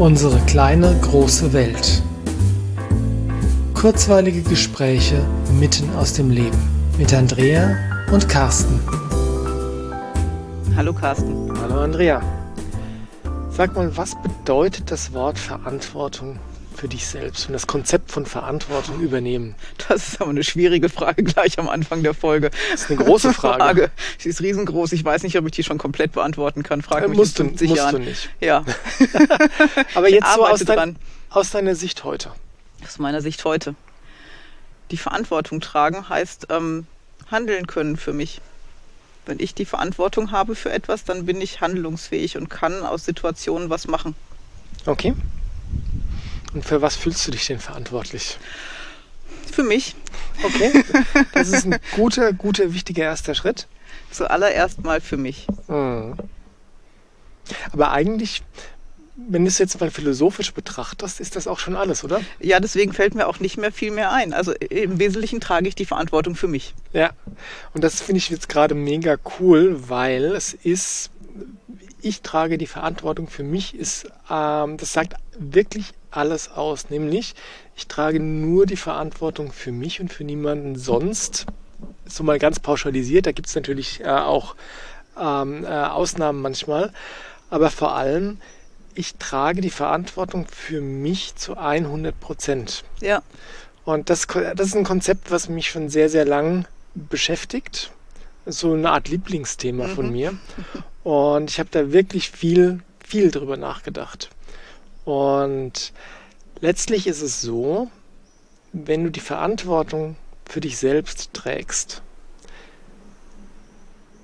Unsere kleine große Welt. Kurzweilige Gespräche mitten aus dem Leben mit Andrea und Carsten. Hallo Carsten. Hallo Andrea. Sag mal, was bedeutet das Wort Verantwortung für dich selbst und das Konzept von Verantwortung übernehmen? Das ist aber eine schwierige Frage gleich am Anfang der Folge. Das ist eine große Frage. Frage. Sie ist riesengroß. Ich weiß nicht, ob ich die schon komplett beantworten kann. Frag äh, mich musst in 50 du, musst Jahren. du nicht. Ja. aber jetzt so aus, dein, aus deiner Sicht heute. Aus meiner Sicht heute. Die Verantwortung tragen heißt ähm, handeln können für mich. Wenn ich die Verantwortung habe für etwas, dann bin ich handlungsfähig und kann aus Situationen was machen. Okay. Und für was fühlst du dich denn verantwortlich? Für mich. Okay. Das ist ein guter, guter, wichtiger erster Schritt. Zuallererst mal für mich. Mhm. Aber eigentlich, wenn du es jetzt mal philosophisch betrachtest, ist das auch schon alles, oder? Ja, deswegen fällt mir auch nicht mehr viel mehr ein. Also im Wesentlichen trage ich die Verantwortung für mich. Ja, und das finde ich jetzt gerade mega cool, weil es ist, ich trage die Verantwortung für mich, ist, ähm, das sagt wirklich alles aus. Nämlich, ich trage nur die Verantwortung für mich und für niemanden sonst. So mal ganz pauschalisiert, da gibt es natürlich äh, auch ähm, äh, Ausnahmen manchmal. Aber vor allem, ich trage die Verantwortung für mich zu 100 Prozent. Ja. Und das, das ist ein Konzept, was mich schon sehr, sehr lang beschäftigt. So eine Art Lieblingsthema mhm. von mir. Und ich habe da wirklich viel, viel drüber nachgedacht. Und letztlich ist es so, wenn du die Verantwortung für dich selbst trägst,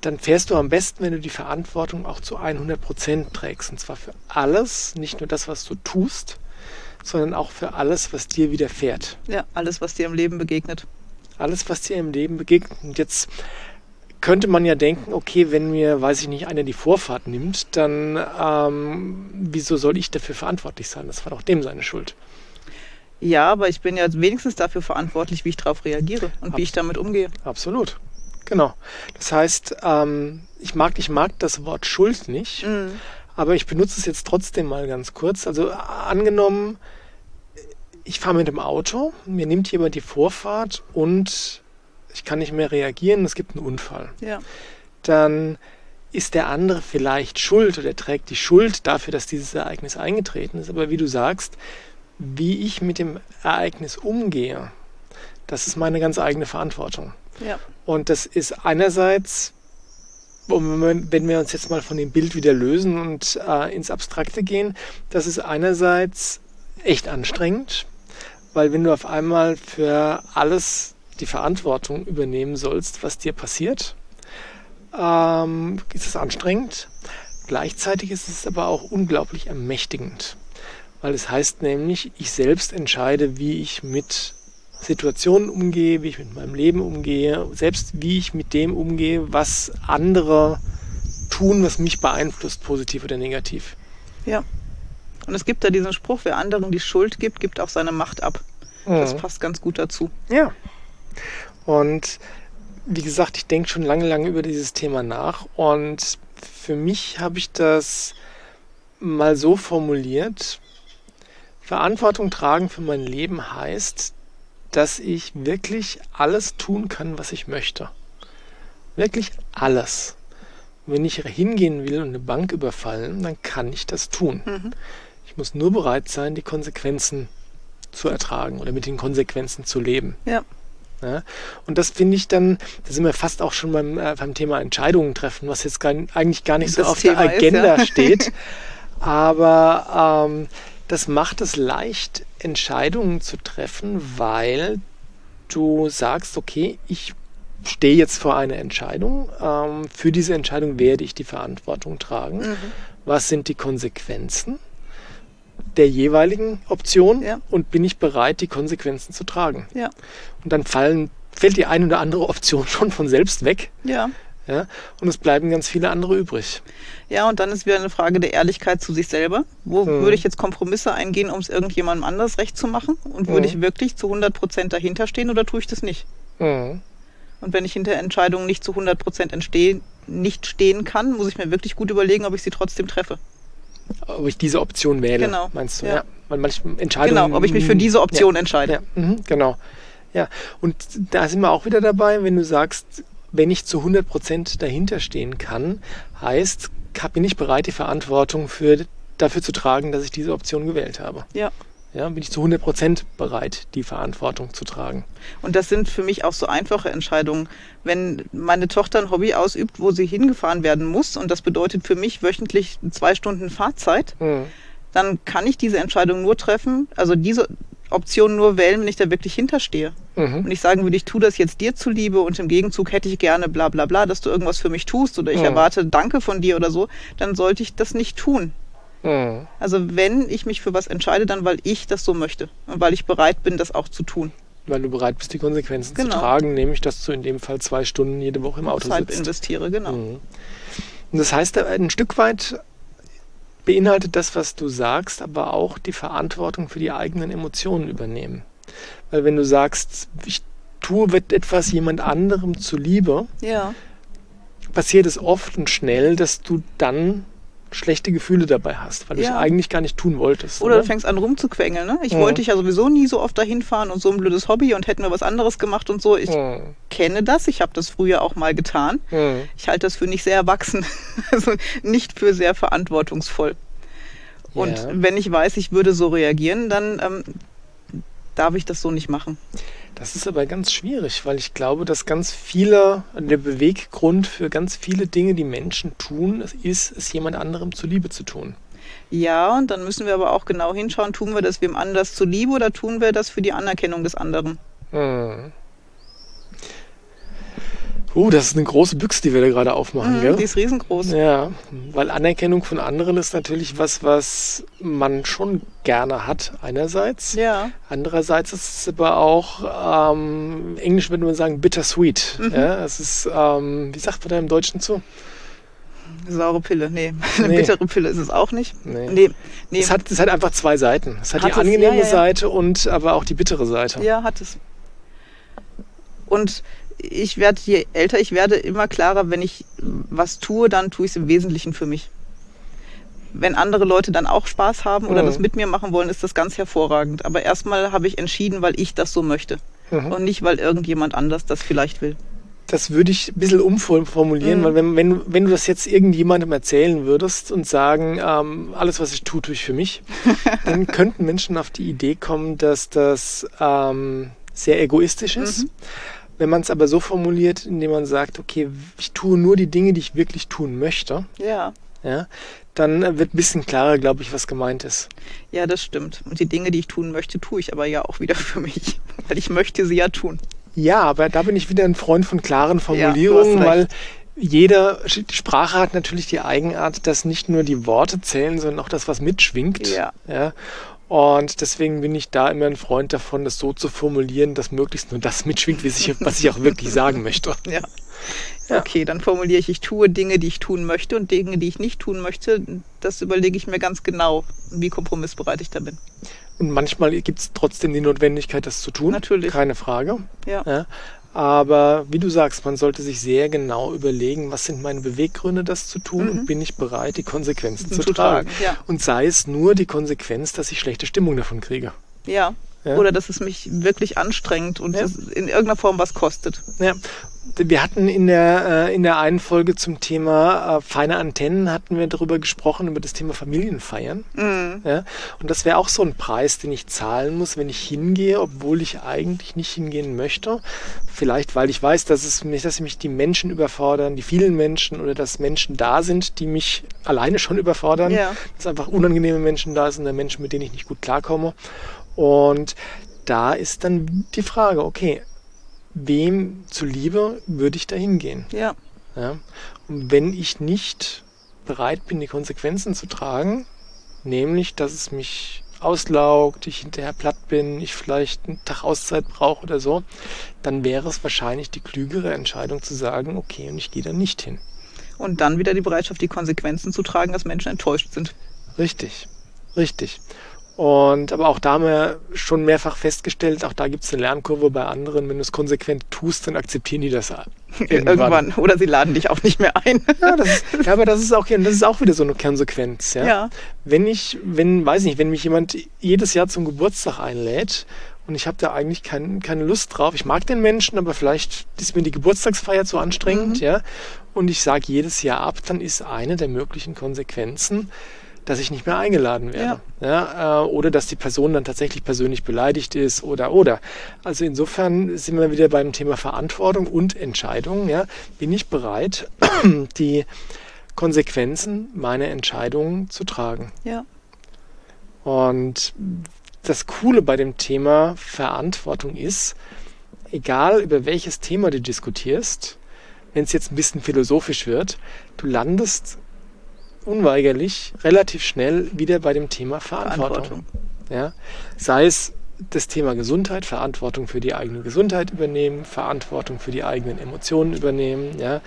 dann fährst du am besten, wenn du die Verantwortung auch zu 100 Prozent trägst. Und zwar für alles, nicht nur das, was du tust, sondern auch für alles, was dir widerfährt. Ja, alles, was dir im Leben begegnet. Alles, was dir im Leben begegnet. Und jetzt könnte man ja denken, okay, wenn mir, weiß ich nicht, einer die Vorfahrt nimmt, dann ähm, wieso soll ich dafür verantwortlich sein? Das war doch dem seine Schuld. Ja, aber ich bin ja wenigstens dafür verantwortlich, wie ich darauf reagiere und Abs wie ich damit umgehe. Absolut. Genau. Das heißt, ähm, ich, mag, ich mag das Wort Schuld nicht, mhm. aber ich benutze es jetzt trotzdem mal ganz kurz. Also angenommen, ich fahre mit dem Auto, mir nimmt jemand die Vorfahrt und ich kann nicht mehr reagieren, es gibt einen Unfall. Ja. Dann ist der andere vielleicht schuld oder trägt die Schuld dafür, dass dieses Ereignis eingetreten ist. Aber wie du sagst, wie ich mit dem Ereignis umgehe, das ist meine ganz eigene Verantwortung. Ja. Und das ist einerseits, wenn wir uns jetzt mal von dem Bild wieder lösen und äh, ins Abstrakte gehen, das ist einerseits echt anstrengend, weil wenn du auf einmal für alles die Verantwortung übernehmen sollst, was dir passiert, ähm, ist es anstrengend. Gleichzeitig ist es aber auch unglaublich ermächtigend, weil es heißt nämlich, ich selbst entscheide, wie ich mit Situationen umgehe, wie ich mit meinem Leben umgehe, selbst wie ich mit dem umgehe, was andere tun, was mich beeinflusst, positiv oder negativ. Ja. Und es gibt da diesen Spruch, wer anderen die Schuld gibt, gibt auch seine Macht ab. Mhm. Das passt ganz gut dazu. Ja. Und wie gesagt, ich denke schon lange, lange über dieses Thema nach. Und für mich habe ich das mal so formuliert. Verantwortung tragen für mein Leben heißt, dass ich wirklich alles tun kann, was ich möchte. Wirklich alles. Wenn ich hingehen will und eine Bank überfallen, dann kann ich das tun. Mhm. Ich muss nur bereit sein, die Konsequenzen zu ertragen oder mit den Konsequenzen zu leben. Ja. Ja, und das finde ich dann, da sind wir fast auch schon beim, äh, beim Thema Entscheidungen treffen, was jetzt gar, eigentlich gar nicht so auf Thema der Agenda ist, ja. steht. Aber ähm, das macht es leicht, Entscheidungen zu treffen, weil du sagst, okay, ich stehe jetzt vor einer Entscheidung. Ähm, für diese Entscheidung werde ich die Verantwortung tragen. Mhm. Was sind die Konsequenzen? Der jeweiligen Option ja. und bin ich bereit, die Konsequenzen zu tragen. Ja. Und dann fallen, fällt die eine oder andere Option schon von selbst weg. Ja. Ja, und es bleiben ganz viele andere übrig. Ja, und dann ist wieder eine Frage der Ehrlichkeit zu sich selber. Wo mhm. würde ich jetzt Kompromisse eingehen, um es irgendjemandem anders recht zu machen? Und würde mhm. ich wirklich zu 100 Prozent dahinter stehen oder tue ich das nicht? Mhm. Und wenn ich hinter Entscheidungen nicht zu 100 Prozent nicht stehen kann, muss ich mir wirklich gut überlegen, ob ich sie trotzdem treffe. Ob ich diese Option wähle, Genau, meinst du? ja. Weil manche Entscheidungen. Genau, ob ich mich für diese Option entscheide. Ja, mhm, genau. Ja, und da sind wir auch wieder dabei, wenn du sagst, wenn ich zu 100 Prozent dahinter stehen kann, heißt, bin ich bereit, die Verantwortung für, dafür zu tragen, dass ich diese Option gewählt habe. Ja. Ja, bin ich zu 100 Prozent bereit, die Verantwortung zu tragen. Und das sind für mich auch so einfache Entscheidungen. Wenn meine Tochter ein Hobby ausübt, wo sie hingefahren werden muss, und das bedeutet für mich wöchentlich zwei Stunden Fahrzeit, Mhm. dann kann ich diese Entscheidung nur treffen, also diese Option nur wählen, wenn ich da wirklich hinterstehe. Mhm. Und ich sagen würde, ich tue das jetzt dir zuliebe und im Gegenzug hätte ich gerne bla bla bla, dass du irgendwas für mich tust oder ich Mhm. erwarte Danke von dir oder so, dann sollte ich das nicht tun. Mhm. Also wenn ich mich für was entscheide, dann weil ich das so möchte und weil ich bereit bin, das auch zu tun. Weil du bereit bist, die Konsequenzen zu Genau. tragen, nämlich dass du in dem Fall zwei Stunden jede Woche im Auto Zeit sitzt. investiere, genau. Mhm. Und das heißt, ein Stück weit beinhaltet das, was du sagst, aber auch die Verantwortung für die eigenen Emotionen übernehmen. Weil wenn du sagst, ich tue etwas jemand anderem zuliebe, Ja, passiert es oft und schnell, dass du dann schlechte Gefühle dabei hast, weil du es Ja. eigentlich gar nicht tun wolltest. oder du fängst an rumzuquengeln. Ne? Ich Mhm. wollte dich ja sowieso nie so oft dahin fahren und so ein blödes Hobby und hätten wir was anderes gemacht und so. Ich Mhm. kenne das, ich habe das früher auch mal getan. Mhm. Ich halte das für nicht sehr erwachsen, also nicht für sehr verantwortungsvoll. Und Ja. wenn ich weiß, ich würde so reagieren, dann ähm, darf ich das so nicht machen. Das ist aber ganz schwierig, weil ich glaube, dass ganz viele, der Beweggrund für ganz viele Dinge, die Menschen tun, ist, es jemand anderem zuliebe zu tun. Ja, und dann müssen wir aber auch genau hinschauen, tun wir das wem anders zuliebe oder tun wir das für die Anerkennung des anderen? Hm. Uh, das ist eine große Büchse, die wir da gerade aufmachen, Mhm, gell? die ist riesengroß. Ja, weil Anerkennung von anderen ist natürlich was, was man schon gerne hat, einerseits. Ja, Andererseits ist es aber auch, ähm, im Englisch würde man sagen, bittersweet. Mhm. Ja, es ist, ähm, wie sagt man da im Deutschen zu? saure Pille. Nee, eine Nee. bittere Pille ist es auch nicht. Nee. Nee, nee. Es, hat, es hat einfach zwei Seiten. Es hat, Hat die es, angenehme ja, ja, ja. Seite und aber auch die bittere Seite. Ja, hat es. Und ich werde, je älter ich werde, immer klarer, wenn ich was tue, dann tue ich es im Wesentlichen für mich. Wenn andere Leute dann auch Spaß haben oder Mhm. das mit mir machen wollen, ist das ganz hervorragend. Aber erstmal habe ich entschieden, weil ich das so möchte. Mhm. Und nicht, weil irgendjemand anders das vielleicht will. Das würde ich ein bisschen umformulieren, Mhm. weil wenn, wenn, wenn du das jetzt irgendjemandem erzählen würdest und sagen, ähm, alles, was ich tue, tue ich für mich, dann könnten Menschen auf die Idee kommen, dass das ähm, sehr egoistisch ist. Mhm. Wenn man es aber so formuliert, indem man sagt, okay, ich tue nur die Dinge, die ich wirklich tun möchte, Ja, ja, dann wird ein bisschen klarer, glaube ich, was gemeint ist. ja, das stimmt. Und die Dinge, die ich tun möchte, tue ich aber ja auch wieder für mich. Weil ich möchte sie ja tun. Ja, aber da bin ich wieder ein Freund von klaren Ja, Formulierungen, hast weil jeder, die Sprache hat natürlich die Eigenart, dass nicht nur die Worte zählen, sondern auch das, was mitschwingt. Ja. ja. Und deswegen bin ich da immer ein Freund davon, das so zu formulieren, dass möglichst nur das mitschwingt, sich, was ich auch wirklich sagen möchte. Ja. Ja. Okay, dann formuliere ich, ich tue Dinge, die ich tun möchte und Dinge, die ich nicht tun möchte, das überlege ich mir ganz genau, wie kompromissbereit ich da bin. Und manchmal gibt es trotzdem die Notwendigkeit, das zu tun. Natürlich. Keine Frage. Ja. Ja. Aber wie du sagst, man sollte sich sehr genau überlegen, was sind meine Beweggründe, das zu tun und bin ich bereit, die Konsequenzen zu, Mhm. Zu tragen. tragen, ja. Und sei es nur die Konsequenz, dass ich schlechte Stimmung davon kriege. Ja. Ja. Oder dass es mich wirklich anstrengt und Ja. in irgendeiner Form was kostet. Ja. Wir hatten in der, äh, in der einen Folge zum Thema äh, feine Antennen hatten wir darüber gesprochen, über das Thema Familienfeiern. Mhm. Ja? Und das wäre auch so ein Preis, den ich zahlen muss, wenn ich hingehe, obwohl ich eigentlich nicht hingehen möchte. Vielleicht, weil ich weiß, dass, es mich, dass mich die Menschen überfordern, die vielen Menschen oder dass Menschen da sind, die mich alleine schon überfordern. Ja. Dass einfach unangenehme Menschen da sind, oder Menschen, mit denen ich nicht gut klarkomme. Und da ist dann die Frage, okay, wem zuliebe würde ich da hingehen? Ja. Ja? Und wenn ich nicht bereit bin, die Konsequenzen zu tragen, nämlich, dass es mich auslaugt, ich hinterher platt bin, ich vielleicht einen Tag Auszeit brauche oder so, dann wäre es wahrscheinlich die klügere Entscheidung zu sagen, okay, und ich gehe da nicht hin. Und dann wieder die Bereitschaft, die Konsequenzen zu tragen, dass Menschen enttäuscht sind. Richtig, richtig. Und aber auch da haben wir schon mehrfach festgestellt, auch da gibt es eine Lernkurve bei anderen. Wenn du es konsequent tust, dann akzeptieren die das irgendwann. irgendwann. Oder sie laden dich auch nicht mehr ein. ja, das ja, aber das ist auch das ist auch wieder so eine Konsequenz. Ja? Ja. Wenn ich, wenn, weiß nicht, wenn mich jemand jedes Jahr zum Geburtstag einlädt und ich habe da eigentlich kein, keine Lust drauf. Ich mag den Menschen, aber vielleicht ist mir die Geburtstagsfeier zu anstrengend, Mhm. ja. Und ich sage jedes Jahr ab, dann ist eine der möglichen Konsequenzen, dass ich nicht mehr eingeladen werde. Ja. äh, oder dass die Person dann tatsächlich persönlich beleidigt ist oder oder. Also insofern sind wir wieder beim Thema Verantwortung und Entscheidung. Ja. Bin ich bereit, die Konsequenzen meiner Entscheidungen zu tragen? Ja. Und das Coole bei dem Thema Verantwortung ist, egal über welches Thema du diskutierst, wenn es jetzt ein bisschen philosophisch wird, du landest unweigerlich relativ schnell wieder bei dem Thema Verantwortung. Ja? Sei es das Thema Gesundheit, Verantwortung für die eigene Gesundheit übernehmen, Verantwortung für die eigenen Emotionen übernehmen. Ja?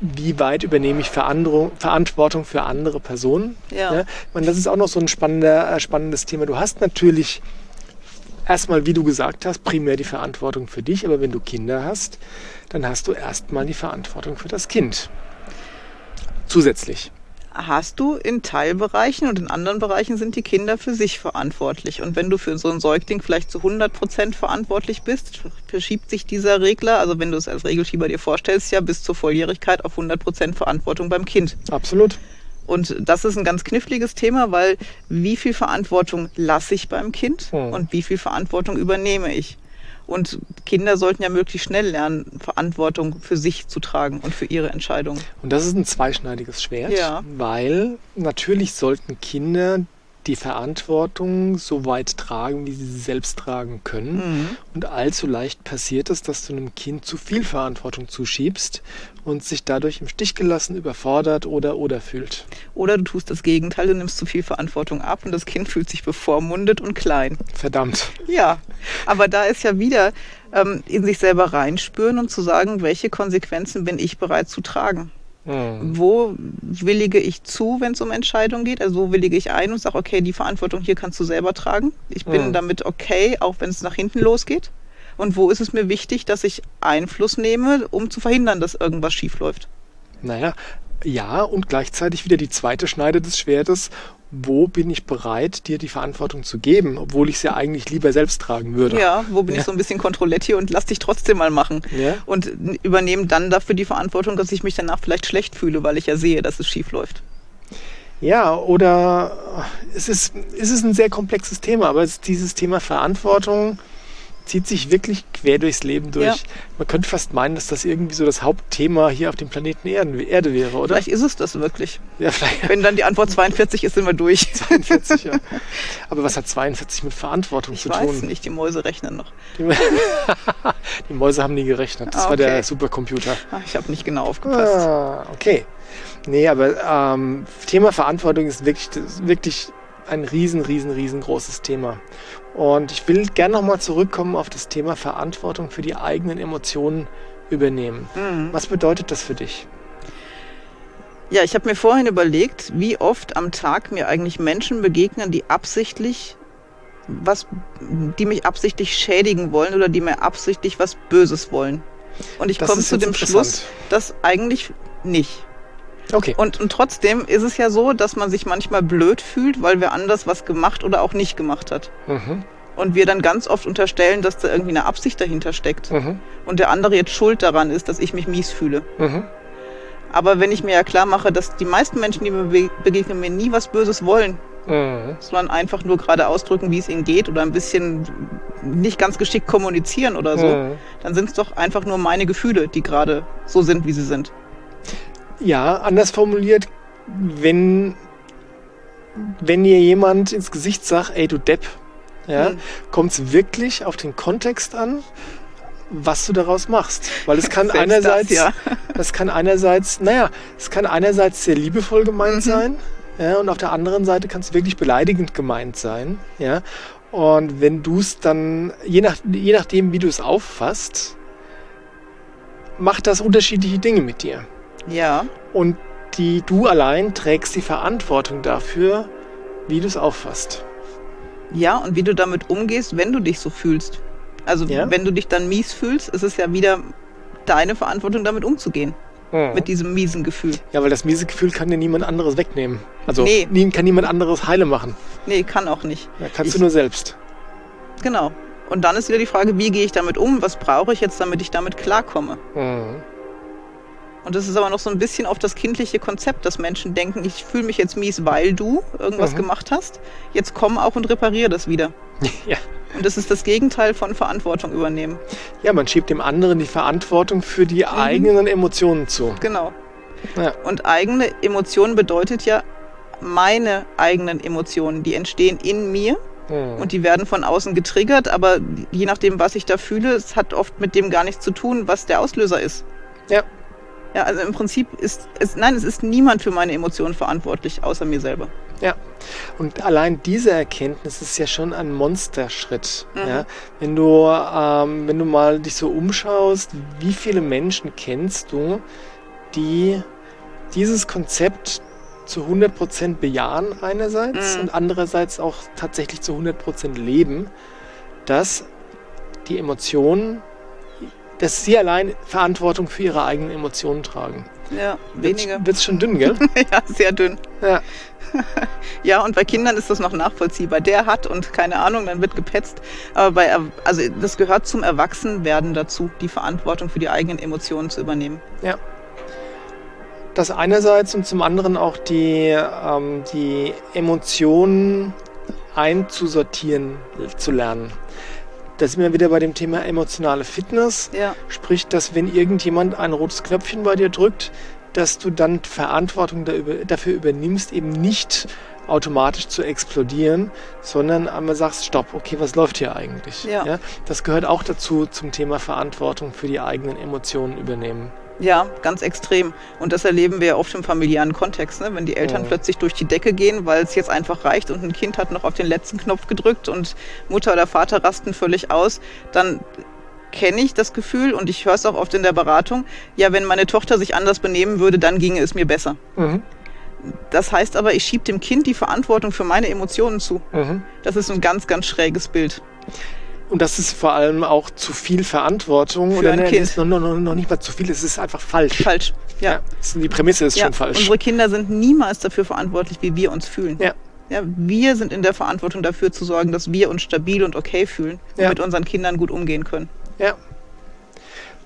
Wie weit übernehme ich Verantwortung für andere Personen? Ja. Ja? Ich meine, das ist auch noch so ein spannender, äh, spannendes Thema. Du hast natürlich erstmal, wie du gesagt hast, primär die Verantwortung für dich, aber wenn du Kinder hast, dann hast du erstmal die Verantwortung für das Kind. Zusätzlich. Hast du in Teilbereichen und in anderen Bereichen sind die Kinder für sich verantwortlich. Und wenn du für so einen Säugling vielleicht zu 100 Prozent verantwortlich bist, verschiebt sich dieser Regler, also wenn du es als Regelschieber dir vorstellst, ja bis zur Volljährigkeit auf 100 Prozent Verantwortung beim Kind. Absolut. Und das ist ein ganz kniffliges Thema, weil wie viel Verantwortung lasse ich beim Kind Hm. und wie viel Verantwortung übernehme ich? Und Kinder sollten ja möglichst schnell lernen, Verantwortung für sich zu tragen und für ihre Entscheidungen. Und das ist ein zweischneidiges Schwert, Ja. weil natürlich sollten Kinder die Verantwortung so weit tragen, wie sie sie selbst tragen können. Mhm. Und allzu leicht passiert es, dass du einem Kind zu viel Verantwortung zuschiebst und sich dadurch im Stich gelassen, überfordert oder oder fühlt. Oder du tust das Gegenteil, du nimmst zu viel Verantwortung ab und das Kind fühlt sich bevormundet und klein. Verdammt. Ja, aber da ist ja wieder ähm, in sich selber reinspüren und zu sagen, welche Konsequenzen bin ich bereit zu tragen. Hm. Wo willige ich zu, wenn es um Entscheidungen geht? Also wo willige ich ein und sage, okay, die Verantwortung hier kannst du selber tragen. Ich bin Mhm. damit okay, auch wenn es nach hinten losgeht. Und wo ist es mir wichtig, dass ich Einfluss nehme, um zu verhindern, dass irgendwas schief läuft? Naja, ja, und gleichzeitig wieder die zweite Schneide des Schwertes. Wo bin ich bereit, dir die Verantwortung zu geben, obwohl ich sie eigentlich lieber selbst tragen würde? Ja, wo bin Ja. ich so ein bisschen Kontrolletti und lass dich trotzdem mal machen. Ja. Und übernehme dann dafür die Verantwortung, dass ich mich danach vielleicht schlecht fühle, weil ich ja sehe, dass es schief läuft. Ja, oder es ist, es ist ein sehr komplexes Thema, aber es, dieses Thema Verantwortung zieht sich wirklich quer durchs Leben durch. Ja. Man könnte fast meinen, dass das irgendwie so das Hauptthema hier auf dem Planeten Erden, Erde wäre, oder? Vielleicht ist es das wirklich. Ja, vielleicht Wenn dann die Antwort 42 ist, sind wir durch. 42, ja. Aber was hat 42 mit Verantwortung Ich zu weiß tun? nicht, die Mäuse rechnen noch. Die, die Mäuse haben nie gerechnet. Das Ah, war der okay. Supercomputer. Ach, ich habe nicht genau aufgepasst. Ah, okay. Nee, aber ähm, Thema Verantwortung ist wirklich, wirklich ein riesen, riesen, riesengroßes Thema. Und ich will gerne nochmal zurückkommen auf das Thema Verantwortung für die eigenen Emotionen übernehmen. Mhm. Was bedeutet das für dich? Ja, ich habe mir vorhin überlegt, wie oft am Tag mir eigentlich Menschen begegnen, die absichtlich was, die mich absichtlich schädigen wollen oder die mir absichtlich was Böses wollen. Und ich komme zu dem. Schluss, dass eigentlich nicht. Okay. Und, und trotzdem ist es ja so, dass man sich manchmal blöd fühlt, weil wer anders was gemacht oder auch nicht gemacht hat. Mhm. Und wir dann ganz oft unterstellen, dass da irgendwie eine Absicht dahinter steckt. Mhm. Und der andere jetzt schuld daran ist, dass ich mich mies fühle. Mhm. Aber wenn ich mir ja klar mache, dass die meisten Menschen, die mir be- begegnen, mir nie was Böses wollen, Mhm. sondern einfach nur gerade ausdrücken, wie es ihnen geht oder ein bisschen nicht ganz geschickt kommunizieren oder so, Mhm. dann sind es doch einfach nur meine Gefühle, die gerade so sind, wie sie sind. Ja, anders formuliert, wenn, wenn dir jemand ins Gesicht sagt, ey du Depp, ja, Mhm. kommt es wirklich auf den Kontext an, was du daraus machst. Weil es kann einerseits, das, ja. das kann einerseits, naja, es kann einerseits sehr liebevoll gemeint Mhm. sein, ja, und auf der anderen Seite kann es wirklich beleidigend gemeint sein, ja. Und wenn du es dann, je, nach, je nachdem, wie du es auffasst, macht das unterschiedliche Dinge mit dir. Ja, Und die du allein trägst die Verantwortung dafür, wie du es auffasst. Ja, und wie du damit umgehst, wenn du dich so fühlst. Also Ja. wenn du dich dann mies fühlst, ist es ja wieder deine Verantwortung, damit umzugehen. Mit diesem miesen Gefühl. Ja, weil das miese Gefühl kann dir niemand anderes wegnehmen. Also Nee. kann niemand anderes heile machen. Nee, kann auch nicht. Ja, kannst Ich- du nur selbst. Genau. Und dann ist wieder die Frage, wie gehe ich damit um? Was brauche ich jetzt, damit ich damit klarkomme? Mhm. Und das ist aber noch so ein bisschen auf das kindliche Konzept, dass Menschen denken, ich fühle mich jetzt mies, weil du irgendwas Mhm. gemacht hast. Jetzt komm auch und repariere das wieder. Ja. Und das ist das Gegenteil von Verantwortung übernehmen. ja, man schiebt dem anderen die Verantwortung für die eigenen Emotionen zu. Genau. Ja. Und eigene Emotionen bedeutet ja meine eigenen Emotionen, die entstehen in mir Mhm. und die werden von außen getriggert, aber je nachdem, was ich da fühle, es hat oft mit dem gar nichts zu tun, was der Auslöser ist. Ja. Ja, also im Prinzip ist es, nein, es ist niemand für meine Emotionen verantwortlich, außer mir selber. Ja, und allein diese Erkenntnis ist ja schon ein Monsterschritt. Mhm. Ja? Wenn, du, ähm, wenn du mal dich so umschaust, wie viele Menschen kennst du, die dieses Konzept zu 100% bejahen einerseits Mhm. und andererseits auch tatsächlich zu 100% leben, dass die Emotionen, dass sie allein Verantwortung für ihre eigenen Emotionen tragen. Ja, wenige. Wird schon dünn, gell? ja, sehr dünn. ja. Ja, und bei Kindern ist das noch nachvollziehbar. Der hat und keine Ahnung, dann wird gepetzt. Aber bei, also das gehört zum Erwachsenwerden dazu, die Verantwortung für die eigenen Emotionen zu übernehmen. Ja. Das einerseits und zum anderen auch die, ähm, die Emotionen einzusortieren zu lernen. Da sind wir wieder bei dem Thema emotionale Fitness. Ja. Sprich, dass wenn irgendjemand ein rotes Knöpfchen bei dir drückt, dass du dann Verantwortung dafür übernimmst, eben nicht automatisch zu explodieren, sondern einmal sagst, stopp, okay, was läuft hier eigentlich? Ja. das gehört auch dazu zum Thema Verantwortung für die eigenen Emotionen übernehmen. Ja, ganz extrem. Und das erleben wir ja oft im familiären Kontext, ne? wenn die Eltern Mhm. plötzlich durch die Decke gehen, weil es jetzt einfach reicht und ein Kind hat noch auf den letzten Knopf gedrückt und Mutter oder Vater rasten völlig aus, dann kenne ich das Gefühl und ich höre es auch oft in der Beratung, ja, wenn meine Tochter sich anders benehmen würde, dann ginge es mir besser. Mhm. Das heißt aber, ich schiebe dem Kind die Verantwortung für meine Emotionen zu. Mhm. Das ist ein ganz, ganz schräges Bild. Und das ist vor allem auch zu viel Verantwortung. Für oder ein ne, Kind. das ist noch, noch, noch nicht mal zu viel, es ist einfach falsch. Falsch. Ja. das- die Prämisse ist ja. schon falsch. Unsere Kinder sind niemals dafür verantwortlich, wie wir uns fühlen. Ja. Ja, wir sind in der Verantwortung dafür zu sorgen, dass wir uns stabil und okay fühlen und Ja. mit unseren Kindern gut umgehen können. Ja.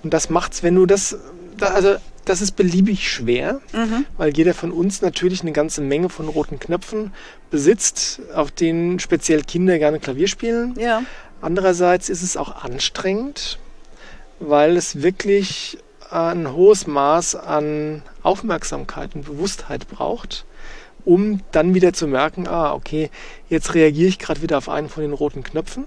Und das macht's, wenn du das, da, also das ist beliebig schwer, Mhm. weil jeder von uns natürlich eine ganze Menge von roten Knöpfen besitzt, auf denen speziell Kinder gerne Klavier spielen. Ja. Andererseits ist es auch anstrengend, weil es wirklich ein hohes Maß an Aufmerksamkeit und Bewusstheit braucht, um dann wieder zu merken, ah, okay, jetzt reagiere ich gerade wieder auf einen von den roten Knöpfen.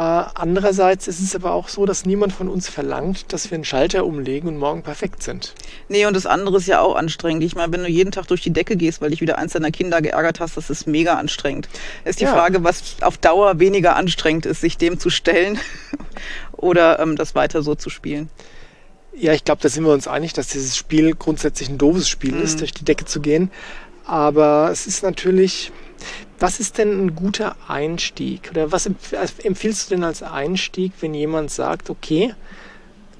Äh, andererseits ist es aber auch so, dass niemand von uns verlangt, dass wir einen Schalter umlegen und morgen perfekt sind. Nee, und das andere ist ja auch anstrengend. Ich meine, wenn du jeden Tag durch die Decke gehst, weil dich wieder eins deiner Kinder geärgert hast, das ist mega anstrengend. Ist die Ja. Frage, was auf Dauer weniger anstrengend ist, sich dem zu stellen oder ähm, das weiter so zu spielen. Ja, ich glaube, da sind wir uns einig, dass dieses Spiel grundsätzlich ein doofes Spiel Mhm. ist, durch die Decke zu gehen. Aber es ist natürlich, was ist denn ein guter Einstieg? Oder was empf empfiehlst du denn als Einstieg, wenn jemand sagt, okay,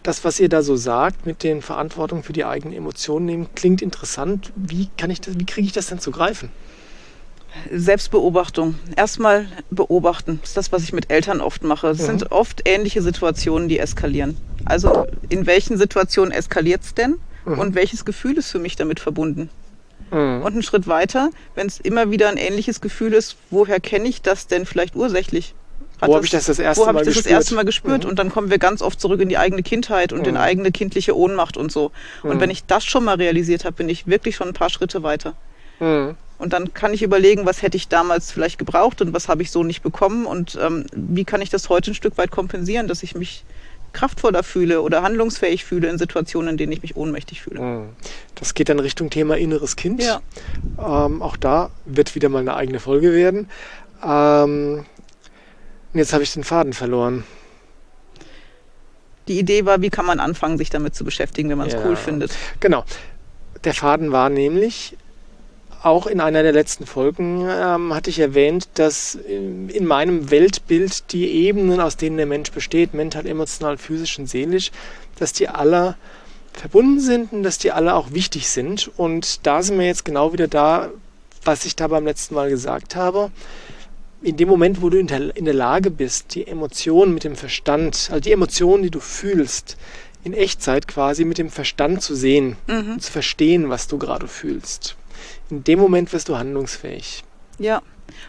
das, was ihr da so sagt, mit den Verantwortung für die eigenen Emotionen nehmen, klingt interessant. Wie kann ich das, wie kriege ich das denn zu greifen? Selbstbeobachtung. Erstmal beobachten. Das ist das, was ich mit Eltern oft mache. Es Mhm. sind oft ähnliche Situationen, die eskalieren. Also in welchen Situationen eskaliert es denn? Mhm. Und welches Gefühl ist für mich damit verbunden? Mhm. Und einen Schritt weiter, wenn es immer wieder ein ähnliches Gefühl ist, woher kenne ich das denn vielleicht ursächlich? Hat Wo habe ich das das erste wo habe Mal ich das gespürt? das erste Mal gespürt? Mhm. Und dann kommen wir ganz oft zurück in die eigene Kindheit und in Mhm. eigene kindliche Ohnmacht und so. Und Mhm. wenn ich das schon mal realisiert habe, bin ich wirklich schon ein paar Schritte weiter. Mhm. Und dann kann ich überlegen, was hätte ich damals vielleicht gebraucht und was habe ich so nicht bekommen und ähm, wie kann ich das heute ein Stück weit kompensieren, dass ich mich kraftvoller fühle oder handlungsfähig fühle in Situationen, in denen ich mich ohnmächtig fühle. Mhm. Das geht dann Richtung Thema inneres Kind. Ja. Ähm, auch da wird wieder mal eine eigene Folge werden. Ähm, jetzt habe ich den Faden verloren. Die Idee war, wie kann man anfangen, sich damit zu beschäftigen, wenn man es Ja. cool findet. Genau. Der Faden war nämlich, auch in einer der letzten Folgen ähm, hatte ich erwähnt, dass in, in meinem Weltbild die Ebenen, aus denen der Mensch besteht, mental, emotional, physisch und seelisch, dass die alle verbunden sind und dass die alle auch wichtig sind. Und da sind wir jetzt genau wieder da, was ich da beim letzten Mal gesagt habe. In dem Moment, wo du in der, in der Lage bist, die Emotionen mit dem Verstand, also die Emotionen, die du fühlst, in Echtzeit quasi mit dem Verstand zu sehen, Mhm. zu verstehen, was du gerade fühlst. In dem Moment wirst du handlungsfähig. Ja.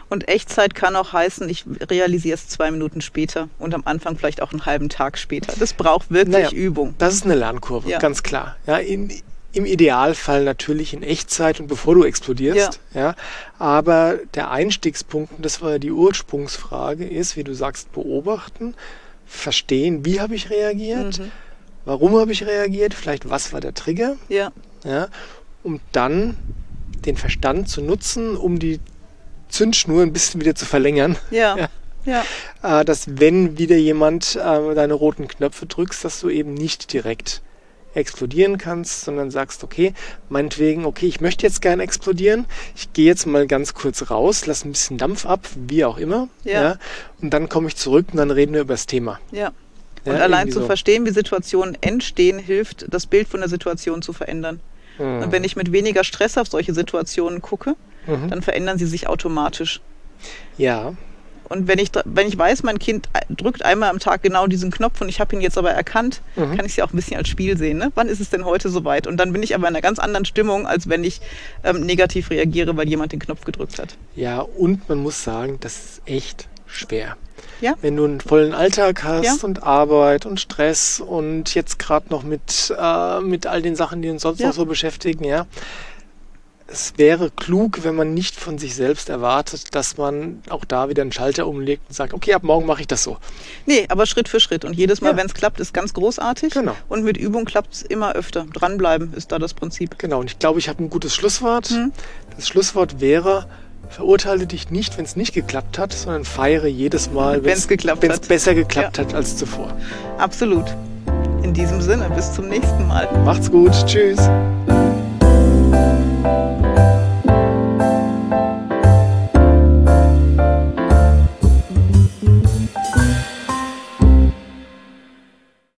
Und Echtzeit kann auch heißen, ich realisiere es zwei Minuten später und am Anfang vielleicht auch einen halben Tag später. Das braucht wirklich Naja. Übung. Das ist eine Lernkurve, Ja. ganz klar. Ja, in, Im Idealfall natürlich in Echtzeit und bevor du explodierst. Ja. Aber der Einstiegspunkt, und das war ja die Ursprungsfrage, ist, wie du sagst, beobachten, verstehen, wie habe ich reagiert, Mhm. warum habe ich reagiert, vielleicht was war der Trigger, Ja, ja, um dann den Verstand zu nutzen, um die Zündschnur ein bisschen wieder zu verlängern. ja, Ja. ja. äh, dass wenn wieder jemand äh, deine roten Knöpfe drückst, dass du eben nicht direkt explodieren kannst, sondern sagst, okay, meinetwegen, okay, ich möchte jetzt gern explodieren, ich gehe jetzt mal ganz kurz raus, lass ein bisschen Dampf ab, wie auch immer, Ja. und dann komme ich zurück und dann reden wir über das Thema. ja. Ja, Und allein irgendwie zu so. verstehen, wie Situationen entstehen, hilft, das Bild von der Situation zu verändern. Mhm. Und wenn ich mit weniger Stress auf solche Situationen gucke, Mhm. dann verändern sie sich automatisch. Ja, Und wenn ich, wenn ich weiß, mein Kind drückt einmal am Tag genau diesen Knopf und ich habe ihn jetzt aber erkannt, Mhm. kann ich sie auch ein bisschen als Spiel sehen. Ne? Wann ist es denn heute soweit? Und dann bin ich aber in einer ganz anderen Stimmung, als wenn ich ähm, negativ reagiere, weil jemand den Knopf gedrückt hat. ja, und man muss sagen, das ist echt schwer. Ja. Wenn du einen vollen Alltag hast Ja. und Arbeit und Stress und jetzt gerade noch mit, äh, mit all den Sachen, die uns sonst Ja. noch so beschäftigen, ja. Es wäre klug, wenn man nicht von sich selbst erwartet, dass man auch da wieder einen Schalter umlegt und sagt, okay, ab morgen mache ich das so. Nee, aber Schritt für Schritt. Und jedes Mal, Ja. wenn es klappt, ist ganz großartig. Genau. Und mit Übung klappt es immer öfter. Dranbleiben ist da das Prinzip. Genau, und ich glaube, ich habe ein gutes Schlusswort. Hm. Das Schlusswort wäre, verurteile dich nicht, wenn es nicht geklappt hat, sondern feiere jedes Mal, wenn's hat. besser geklappt hat als zuvor. Absolut. In diesem Sinne, bis zum nächsten Mal. Macht's gut, tschüss.